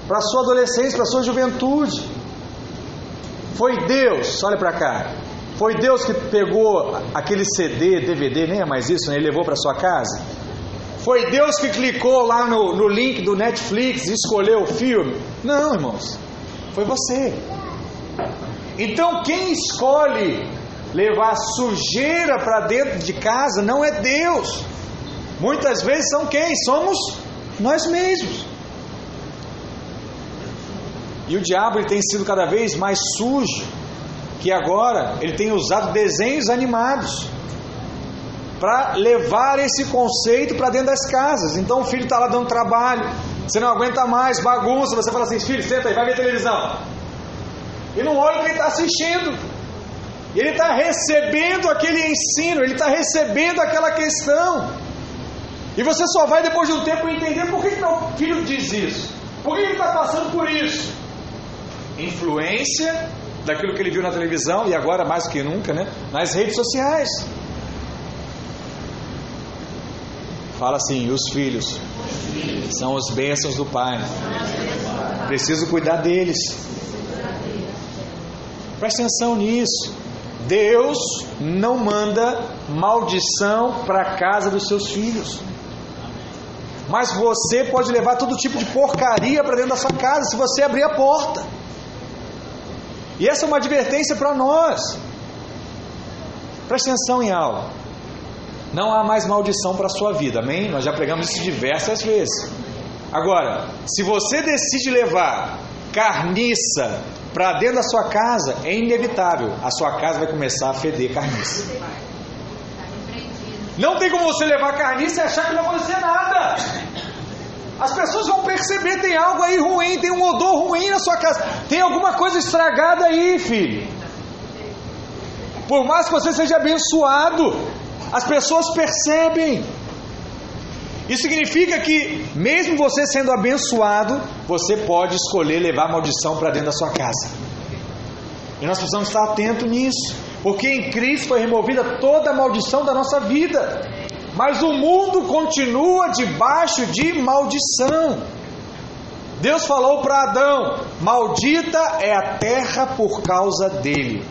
para a sua adolescência, para a sua juventude. Foi Deus, olha para cá, Foi Deus que pegou aquele CD, DVD, nem é mais isso, né? E levou para sua casa? Foi Deus que clicou lá no, no link do Netflix e escolheu o filme? Não, irmãos. Foi você. Então quem escolhe levar sujeira para dentro de casa não é Deus. Muitas vezes são quem? Somos nós mesmos. E o diabo ele tem sido cada vez mais sujo, que agora ele tem usado desenhos animados para levar esse conceito para dentro das casas. Então o filho está lá dando trabalho, você não aguenta mais, bagunça, você fala assim, filho, senta aí, vai ver televisão. E não olha o que ele está assistindo. Ele está recebendo aquele ensino, ele está recebendo aquela questão. E você só vai depois de um tempo entender por que, que meu filho diz isso. Por que ele está passando por isso? Influência daquilo que ele viu na televisão e agora mais que nunca, né? Nas redes sociais. Fala assim, os filhos são as bênçãos do Pai. Preciso cuidar deles. Preste atenção nisso. Deus não manda maldição para a casa dos seus filhos. Mas você pode levar todo tipo de porcaria para dentro da sua casa se você abrir a porta. E essa é uma advertência para nós. Preste atenção em algo. Não há mais maldição para a sua vida, amém? Nós já pregamos isso diversas vezes. Agora, se você decide levar carniça para dentro da sua casa, é inevitável. A sua casa vai começar a feder carniça. Não tem como você levar carniça e achar que não vai acontecer nada. As pessoas vão perceber, tem algo aí ruim, tem um odor ruim na sua casa, tem alguma coisa estragada aí, filho. Por mais que você seja abençoado, as pessoas percebem. Isso significa que, mesmo você sendo abençoado, você pode escolher levar maldição para dentro da sua casa. E nós precisamos estar atentos nisso, porque em Cristo foi removida toda a maldição da nossa vida. Mas o mundo continua debaixo de maldição. Deus falou para Adão: Maldita é a terra por causa dele.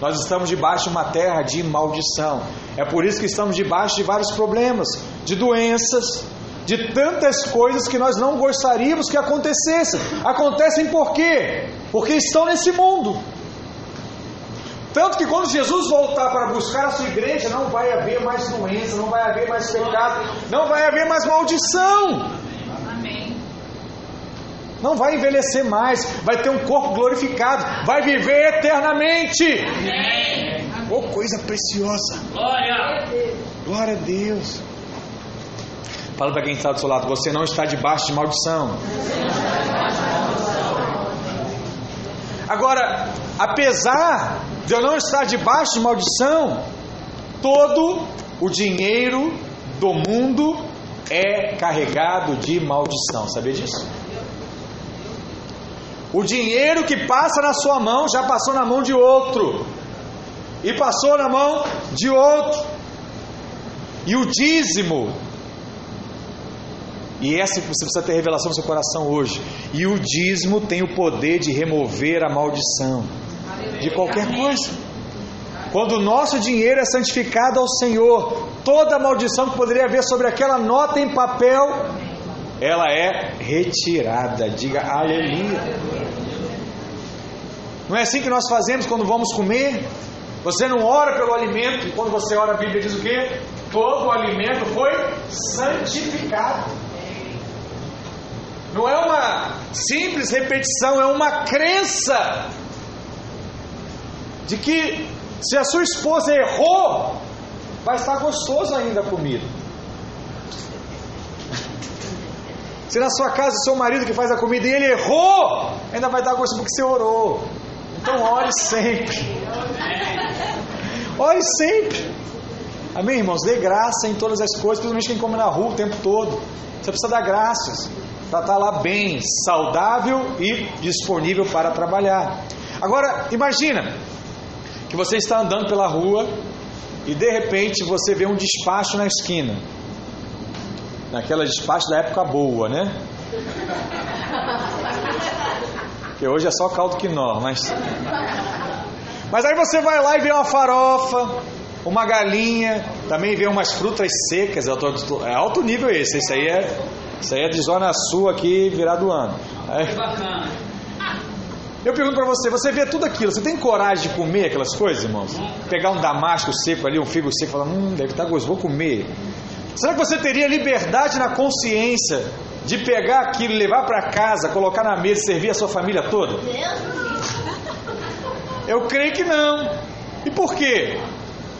Nós estamos debaixo de uma terra de maldição. É por isso que estamos debaixo de vários problemas, de doenças, de tantas coisas que nós não gostaríamos que acontecessem. Acontecem por quê? Porque estão nesse mundo. Tanto que quando Jesus voltar para buscar a sua igreja, não vai haver mais doença, não vai haver mais pecado, não vai haver mais maldição. Não vai envelhecer mais, vai ter um corpo glorificado, vai viver eternamente. Amém. Oh, coisa preciosa. Glória. Glória a Deus. Fala para quem está do seu lado, você não está debaixo de maldição. Agora, apesar de eu não estar debaixo de maldição, todo o dinheiro do mundo é carregado de maldição. Sabia disso? O dinheiro que passa na sua mão já passou na mão de outro. E passou na mão de outro. E o dízimo. E essa você precisa ter revelação no seu coração hoje. E o dízimo tem o poder de remover a maldição de qualquer coisa. Quando o nosso dinheiro é santificado ao Senhor, toda maldição que poderia haver sobre aquela nota em papel, ela é retirada. Diga aleluia. Não é assim que nós fazemos quando vamos comer? Você não ora pelo alimento, quando você ora, a Bíblia diz o quê? Todo o alimento foi santificado. Não é uma simples repetição, é uma crença de que se a sua esposa errou, vai estar gostoso ainda a comida. Se na sua casa o seu marido que faz a comida e ele errou, ainda vai estar gostoso porque você orou. Então ore sempre. Ore sempre. Amém, irmãos? Dê graça em todas as coisas, principalmente quem come na rua o tempo todo. Você precisa dar graças para estar lá bem, saudável e disponível para trabalhar. Agora, imagina que você está andando pela rua e de repente você vê um despacho na esquina. Naquela despacho da época boa, né? Que hoje é só caldo quinó, mas Mas aí você vai lá e vê uma farofa, uma galinha, também vê umas frutas secas, é alto nível esse, isso aí é, isso aí é de zona sul aqui, virado ano. Aí, eu pergunto para você, você vê tudo aquilo, você tem coragem de comer aquelas coisas, irmãos? Pegar um damasco seco ali, um figo seco, e falar, hum, deve estar gostoso, vou comer. Será que você teria liberdade na consciência de pegar aquilo, levar para casa, colocar na mesa e servir a sua família toda? Eu creio que não. E por quê?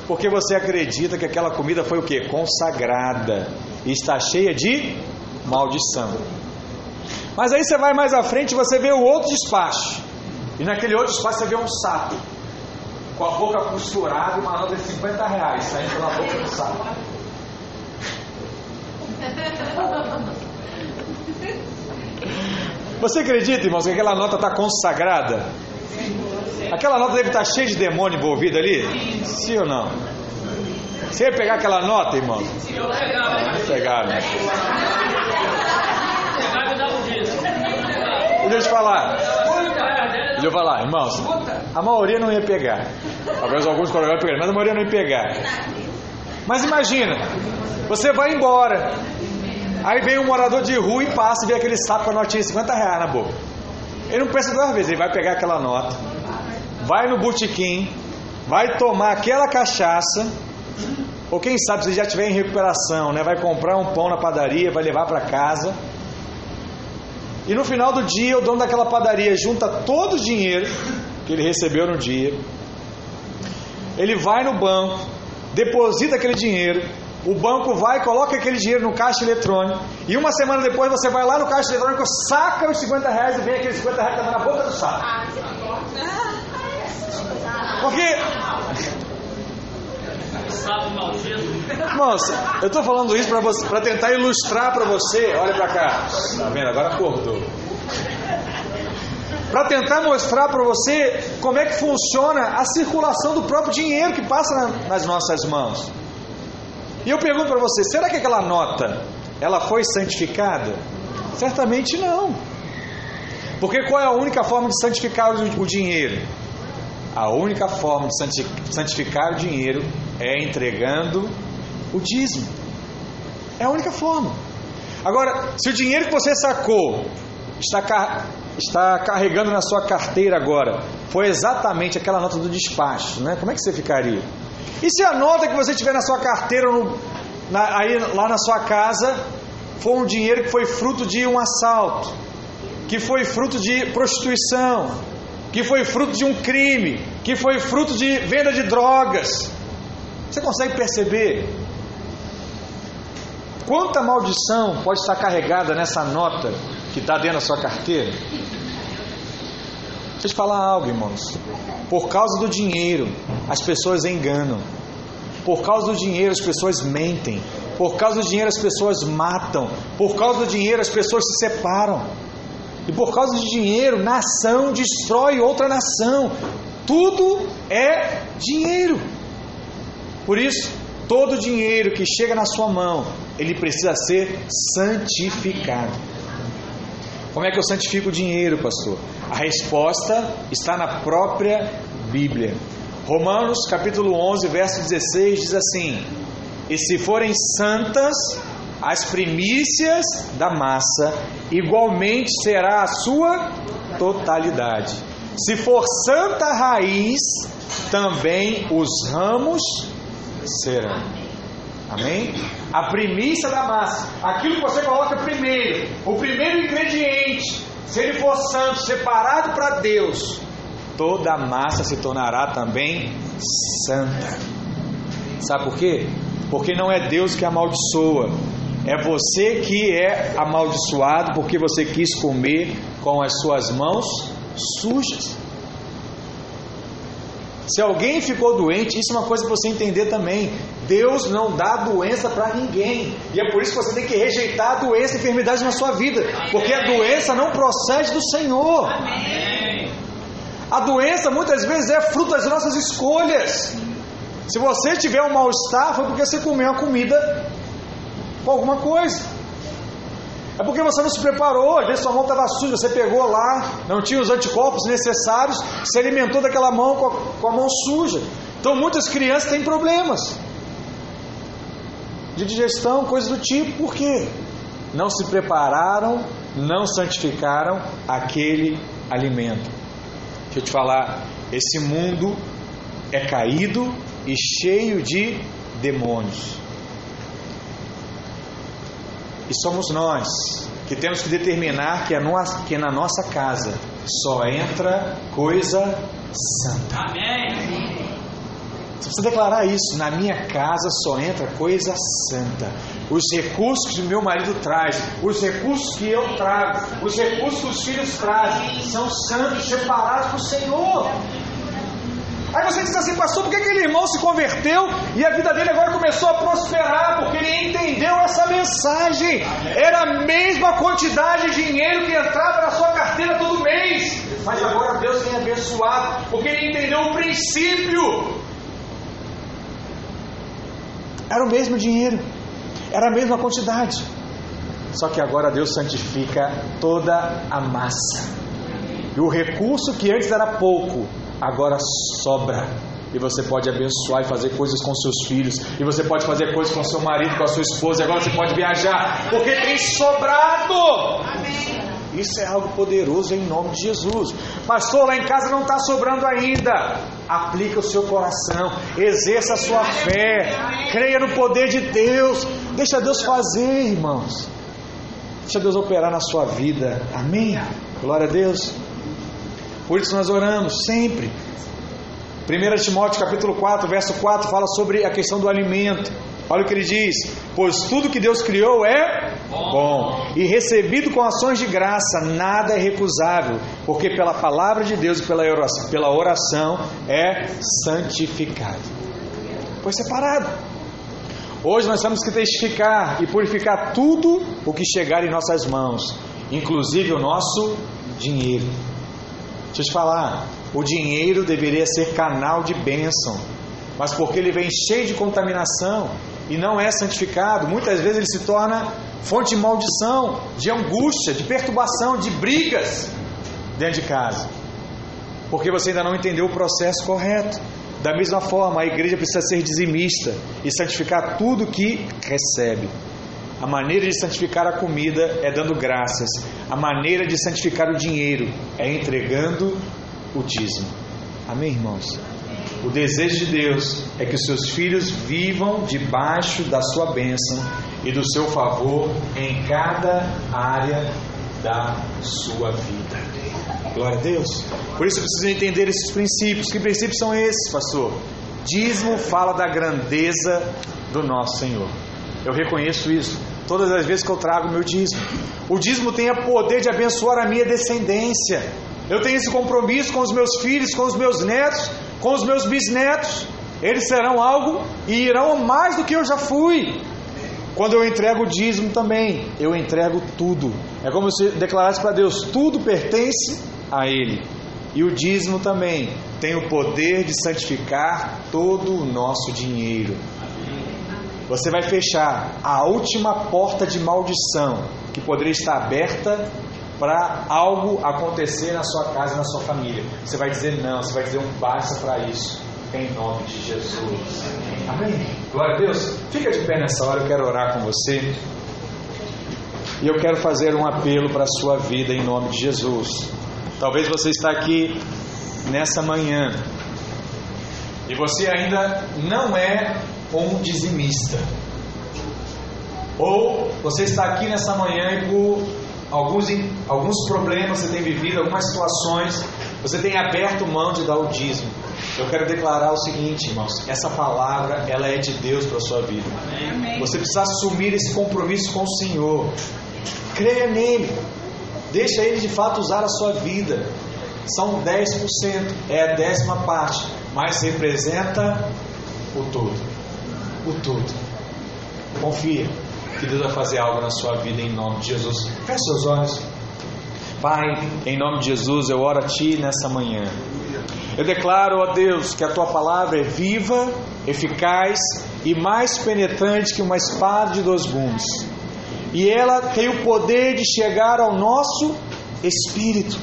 Porque você acredita que aquela comida foi o que? Consagrada e está cheia de maldição. Mas aí você vai mais à frente e você vê o outro despacho. E naquele outro despacho você vê um sapo com a boca costurada e uma nota de 50 reais saindo pela boca do sapo. [LAUGHS] Você acredita, irmãos, que aquela nota está consagrada? Aquela nota deve estar cheia de demônio envolvido ali? Sim ou não? Você ia pegar aquela nota, irmão? Pegaram. Deixa eu te falar. Deixa eu falar, irmãos. A maioria não ia pegar. Talvez alguns colegas pegarem, mas a maioria não ia pegar. Mas imagina, você vai embora. Aí vem um morador de rua e passa e vê aquele sapo com a notinha de 50 reais na boca. Ele não pensa duas vezes, ele vai pegar aquela nota, vai no botequim, vai tomar aquela cachaça, ou quem sabe se já estiver em recuperação, né? Vai comprar um pão na padaria, vai levar para casa. E no final do dia, o dono daquela padaria junta todo o dinheiro que ele recebeu no dia. Ele vai no banco, deposita aquele dinheiro, o banco vai, coloca aquele dinheiro no caixa eletrônico, e uma semana depois você vai lá no caixa eletrônico, saca os 50 reais e vem aqueles 50 reais que estão na boca do saco. Porque. Moça, eu estou falando isso para tentar ilustrar para você. Olha para cá. Tá vendo? Agora acordou. Para tentar mostrar para você como é que funciona a circulação do próprio dinheiro que passa nas nossas mãos. E eu pergunto para você, será que aquela nota ela foi santificada? Certamente não. Porque qual é a única forma de santificar o dinheiro? A única forma de santificar o dinheiro é entregando o dízimo. É a única forma. Agora, se o dinheiro que você sacou está, está carregando na sua carteira agora foi exatamente aquela nota do despacho, né? como é que você ficaria? E se a nota que você tiver na sua carteira, no, na, aí, lá na sua casa, for um dinheiro que foi fruto de um assalto, que foi fruto de prostituição, que foi fruto de um crime, que foi fruto de venda de drogas. Você consegue perceber quanta maldição pode estar carregada nessa nota que está dentro da sua carteira? Deixa eu te falar algo, irmãos. Por causa do dinheiro, as pessoas enganam. Por causa do dinheiro, as pessoas mentem. Por causa do dinheiro, as pessoas matam. Por causa do dinheiro, as pessoas se separam. E por causa do dinheiro, nação destrói outra nação. Tudo é dinheiro. Por isso, todo dinheiro que chega na sua mão, ele precisa ser santificado. Como é que eu santifico o dinheiro, pastor? A resposta está na própria Bíblia. Romanos capítulo 11, verso 16 diz assim: E se forem santas as primícias da massa, igualmente será a sua totalidade. Se for santa raiz, também os ramos serão. Amém? A primícia da massa, aquilo que você coloca primeiro, o primeiro ingrediente, se ele for santo, separado para Deus, toda a massa se tornará também santa. Sabe por quê? Porque não é Deus que amaldiçoa, é você que é amaldiçoado porque você quis comer com as suas mãos sujas. Se alguém ficou doente, isso é uma coisa para você entender também. Deus não dá doença para ninguém. E é por isso que você tem que rejeitar a doença e enfermidade na sua vida. Porque a doença não procede do Senhor. A doença muitas vezes é fruto das nossas escolhas. Se você tiver um mal-estar, foi porque você comeu uma comida com alguma coisa. É porque você não se preparou, às vezes sua mão estava suja, você pegou lá, não tinha os anticorpos necessários, se alimentou daquela mão com a, com a mão suja. Então muitas crianças têm problemas de digestão, coisas do tipo, por quê? Não se prepararam, não santificaram aquele alimento. Deixa eu te falar, esse mundo é caído e cheio de demônios. E somos nós que temos que determinar que, a nossa, que na nossa casa só entra coisa santa. Amém. Você precisa declarar isso. Na minha casa só entra coisa santa. Os recursos que meu marido traz, os recursos que eu trago, os recursos que os filhos trazem, são santos, separados para o Senhor. Aí você diz assim, pastor, por que aquele irmão se converteu e a vida dele agora começou a prosperar? Porque ele entendeu essa mensagem. Era a mesma quantidade de dinheiro que entrava na sua carteira todo mês. Mas agora Deus tem abençoado, porque ele entendeu o princípio. Era o mesmo dinheiro, era a mesma quantidade. Só que agora Deus santifica toda a massa. E o recurso que antes era pouco, agora sobra. E você pode abençoar e fazer coisas com seus filhos. E você pode fazer coisas com seu marido, com a sua esposa. E agora você pode viajar. Porque tem sobrado. Isso é algo poderoso em nome de Jesus. Pastor, lá em casa não está sobrando ainda. Aplica o seu coração. Exerça a sua fé. Creia no poder de Deus. Deixa Deus fazer, irmãos. Deixa Deus operar na sua vida. Amém? Glória a Deus. Por isso nós oramos sempre. 1 Timóteo capítulo 4, verso 4 fala sobre a questão do alimento. Olha o que ele diz: Pois tudo que Deus criou é bom, e recebido com ações de graça, nada é recusável, porque pela palavra de Deus e pela oração, pela oração é santificado. Foi separado. Hoje nós temos que testificar e purificar tudo o que chegar em nossas mãos, inclusive o nosso dinheiro. Deixa eu te falar, o dinheiro deveria ser canal de bênção, mas porque ele vem cheio de contaminação e não é santificado, muitas vezes ele se torna fonte de maldição, de angústia, de perturbação, de brigas dentro de casa, porque você ainda não entendeu o processo correto. Da mesma forma, a igreja precisa ser dizimista e santificar tudo que recebe. A maneira de santificar a comida é dando graças. A maneira de santificar o dinheiro é entregando o dízimo. Amém, irmãos? O desejo de Deus é que os seus filhos vivam debaixo da sua bênção e do seu favor em cada área da sua vida. Glória a Deus. Por isso precisa entender esses princípios. Que princípios são esses, pastor? Dízimo fala da grandeza do nosso Senhor. Eu reconheço isso todas as vezes que eu trago o meu dízimo. O dízimo tem o poder de abençoar a minha descendência. Eu tenho esse compromisso com os meus filhos, com os meus netos, com os meus bisnetos. Eles serão algo e irão mais do que eu já fui. Quando eu entrego o dízimo também, eu entrego tudo. É como se declarasse para Deus: tudo pertence a Ele. E o dízimo também tem o poder de santificar todo o nosso dinheiro. Você vai fechar a última porta de maldição que poderia estar aberta para algo acontecer na sua casa na sua família. Você vai dizer não, você vai dizer um basta para isso, em nome de Jesus. Amém? Glória a Deus. Fica de pé nessa hora, eu quero orar com você. E eu quero fazer um apelo para a sua vida em nome de Jesus. Talvez você está aqui nessa manhã e você ainda não é um dizimista. Ou você está aqui nessa manhã e por alguns, alguns problemas você tem vivido, algumas situações, você tem aberto mão de dar o dízimo. Eu quero declarar o seguinte, irmãos: essa palavra ela é de Deus para a sua vida. Amém. Você precisa assumir esse compromisso com o Senhor. Creia nele. Deixa ele de fato usar a sua vida. São 10%, é a décima parte, mas representa o todo o todo. Confia que Deus vai fazer algo na sua vida em nome de Jesus. Feche seus olhos. Pai, em nome de Jesus, eu oro a Ti nessa manhã. Eu declaro, ó Deus, que a Tua palavra é viva, eficaz e mais penetrante que uma espada de dois gumes. e ela tem o poder de chegar ao nosso espírito.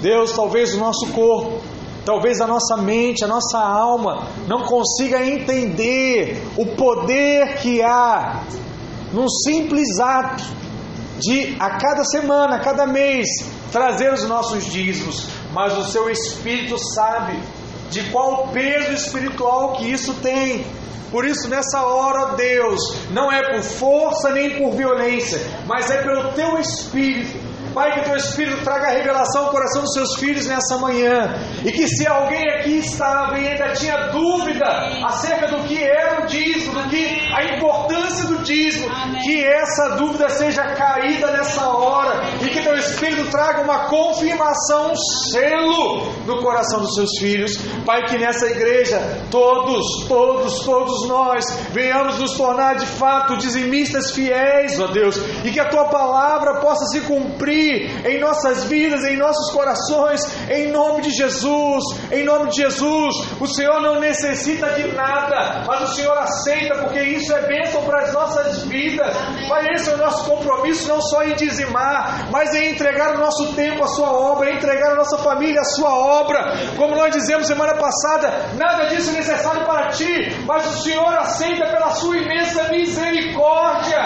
Deus, talvez o nosso corpo, talvez a nossa mente, a nossa alma não consiga entender o poder que há num simples ato de a cada semana, a cada mês, trazer os nossos dízimos, mas o seu espírito sabe de qual peso espiritual que isso tem. Por isso, nessa hora, Deus, não é por força nem por violência, mas é pelo teu espírito Pai, que teu Espírito traga revelação ao coração dos seus filhos nessa manhã. E que se alguém aqui estava e ainda tinha dúvida acerca do que era o dízimo, do que a importância do dízimo, que essa dúvida seja caída nessa hora. E que teu Espírito traga uma confirmação, um selo no coração dos seus filhos. Pai, que nessa igreja todos, todos, todos nós venhamos nos tornar de fato dizimistas fiéis, ó Deus. E que a tua palavra possa se cumprir em nossas vidas, em nossos corações, em nome de Jesus, em nome de Jesus. O Senhor não necessita de nada, mas o Senhor aceita, porque isso é bênção para as nossas vidas. Mas esse é o nosso compromisso, não só em dizimar, mas em entregar o nosso tempo à Sua obra, em entregar a nossa família à Sua obra. Como nós dizemos semana passada, nada disso é necessário para ti, mas o Senhor aceita pela Sua imensa misericórdia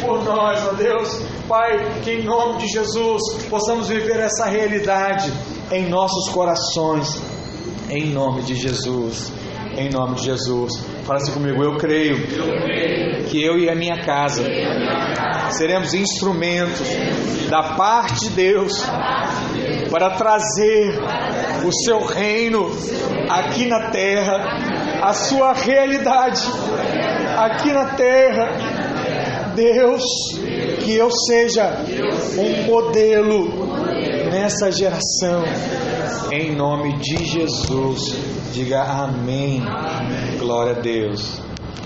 por nós, ó Deus. Pai, que em nome de Jesus possamos viver essa realidade em nossos corações, em nome de Jesus. Em nome de Jesus. Fala assim comigo, eu creio, que eu e a minha casa seremos instrumentos da parte de Deus para trazer o seu reino aqui na terra, a sua realidade aqui na terra. Deus, que eu seja um modelo nessa geração. Em nome de Jesus. Diga amém. Glória a Deus.